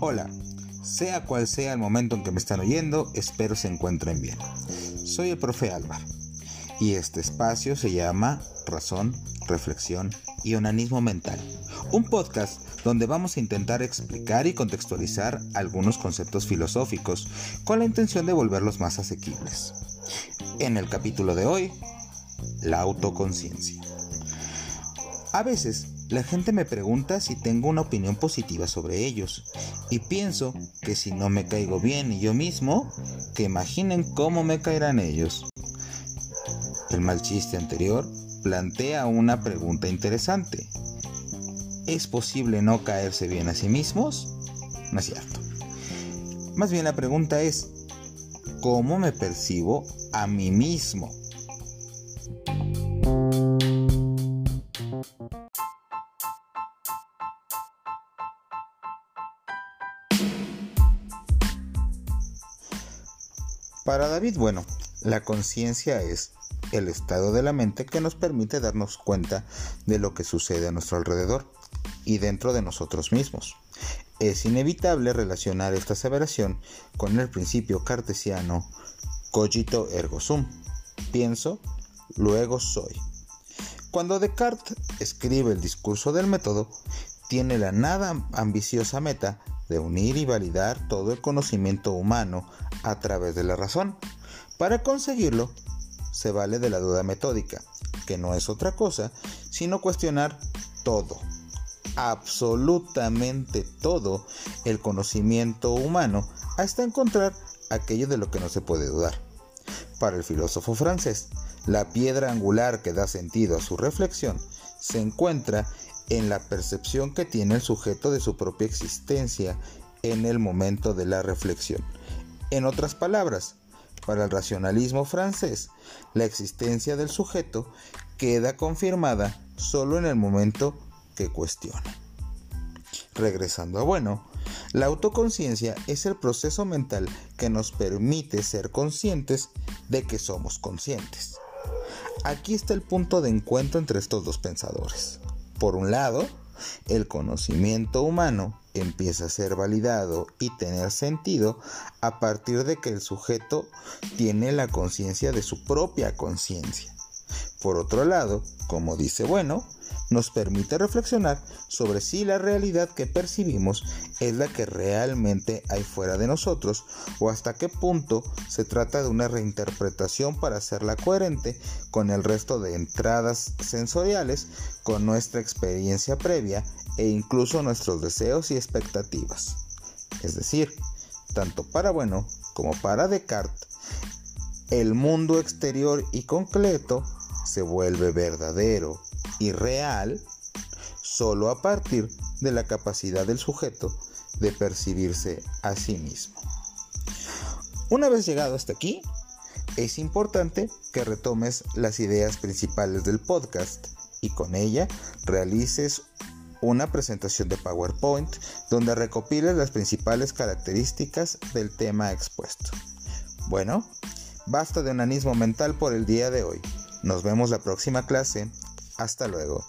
Hola, sea cual sea el momento en que me están oyendo, espero se encuentren bien. Soy el profe Álvaro y este espacio se llama Razón, Reflexión y Onanismo Mental, un podcast donde vamos a intentar explicar y contextualizar algunos conceptos filosóficos con la intención de volverlos más asequibles. En el capítulo de hoy, la autoconciencia. A veces la gente me pregunta si tengo una opinión positiva sobre ellos y pienso que si no me caigo bien y yo mismo, que imaginen cómo me caerán ellos. El mal chiste anterior plantea una pregunta interesante. ¿Es posible no caerse bien a sí mismos? No es cierto. Más bien la pregunta es, ¿cómo me percibo a mí mismo? Para David, bueno, la conciencia es el estado de la mente que nos permite darnos cuenta de lo que sucede a nuestro alrededor y dentro de nosotros mismos. Es inevitable relacionar esta aseveración con el principio cartesiano cogito ergo sum. Pienso, luego soy. Cuando Descartes escribe el discurso del método, tiene la nada ambiciosa meta de unir y validar todo el conocimiento humano a través de la razón. Para conseguirlo, se vale de la duda metódica, que no es otra cosa sino cuestionar todo, absolutamente todo el conocimiento humano hasta encontrar aquello de lo que no se puede dudar. Para el filósofo francés, la piedra angular que da sentido a su reflexión se encuentra en la percepción que tiene el sujeto de su propia existencia en el momento de la reflexión. En otras palabras, para el racionalismo francés, la existencia del sujeto queda confirmada solo en el momento que cuestiona. Regresando a bueno, la autoconciencia es el proceso mental que nos permite ser conscientes de que somos conscientes. Aquí está el punto de encuentro entre estos dos pensadores. Por un lado, el conocimiento humano empieza a ser validado y tener sentido a partir de que el sujeto tiene la conciencia de su propia conciencia. Por otro lado, como dice Bueno, nos permite reflexionar sobre si la realidad que percibimos es la que realmente hay fuera de nosotros o hasta qué punto se trata de una reinterpretación para hacerla coherente con el resto de entradas sensoriales, con nuestra experiencia previa e incluso nuestros deseos y expectativas. Es decir, tanto para Bueno como para Descartes, el mundo exterior y concreto se vuelve verdadero y real solo a partir de la capacidad del sujeto de percibirse a sí mismo. Una vez llegado hasta aquí, es importante que retomes las ideas principales del podcast y con ella realices una presentación de PowerPoint donde recopiles las principales características del tema expuesto. Bueno, basta de onanismo mental por el día de hoy. Nos vemos la próxima clase. Hasta luego.